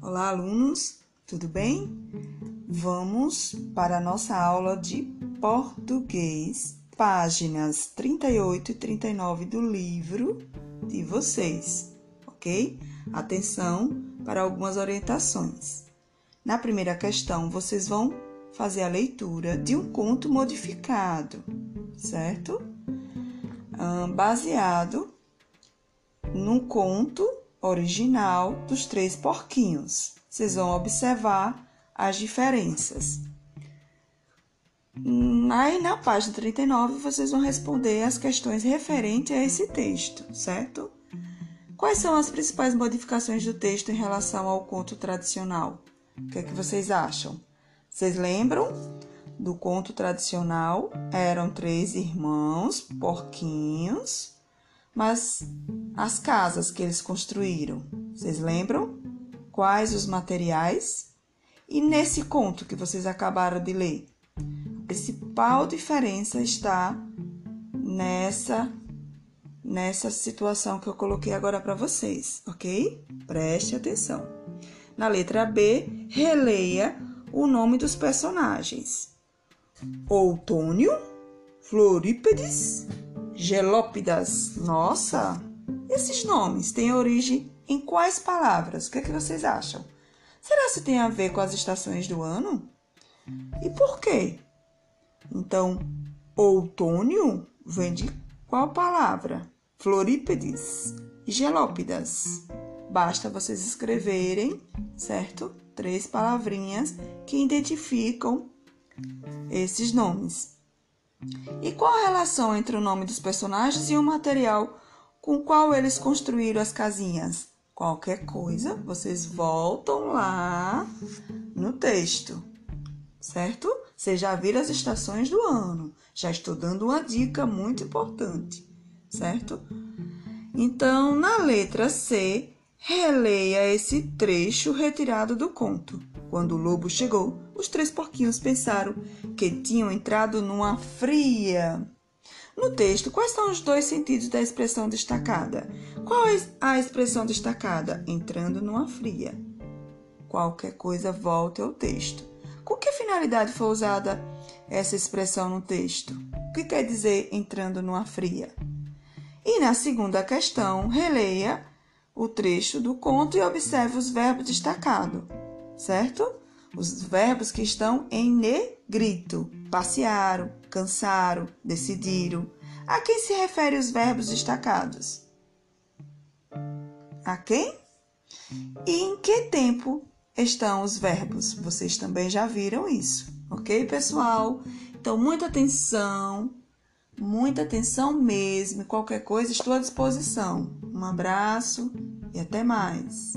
Olá, alunos, tudo bem? Vamos para a nossa aula de português, páginas 38 e 39 do livro de vocês, ok? Atenção para algumas orientações. Na primeira questão, vocês vão fazer a leitura de um conto modificado, certo? baseado no conto original dos três porquinhos. Vocês vão observar as diferenças. Aí na página 39 vocês vão responder as questões referentes a esse texto, certo? Quais são as principais modificações do texto em relação ao conto tradicional? O que é que vocês acham? Vocês lembram do conto tradicional? Eram três irmãos, porquinhos, mas as casas que eles construíram, vocês lembram? Quais os materiais? E nesse conto que vocês acabaram de ler, a principal diferença está nessa nessa situação que eu coloquei agora para vocês, ok? Preste atenção. Na letra B, releia o nome dos personagens: Outônio, Florípedes, Gelópidas. Nossa, esses nomes têm origem em quais palavras? O que, é que vocês acham? Será se tem a ver com as estações do ano? E por quê? Então, outono vem de qual palavra? Florípedes e gelópidas. Basta vocês escreverem, certo? Três palavrinhas que identificam esses nomes. E qual a relação entre o nome dos personagens e o material com o qual eles construíram as casinhas? Qualquer coisa, vocês voltam lá no texto, certo? Vocês já viram as estações do ano. Já estou dando uma dica muito importante, certo? Então, na letra C, releia esse trecho retirado do conto. Quando o lobo chegou, os três porquinhos pensaram que tinham entrado numa fria. No texto, quais são os dois sentidos da expressão destacada? Qual é a expressão destacada? Entrando numa fria. Qualquer coisa volte ao texto. Com que finalidade foi usada essa expressão no texto? O que quer dizer entrando numa fria? E na segunda questão, releia o trecho do conto e observe os verbos destacados certo? Os verbos que estão em negrito: passearam, cansaram, decidiram. A quem se refere os verbos destacados? A quem? E em que tempo estão os verbos? Vocês também já viram isso, ok, pessoal? Então, muita atenção, muita atenção mesmo. Qualquer coisa, estou à disposição. Um abraço e até mais.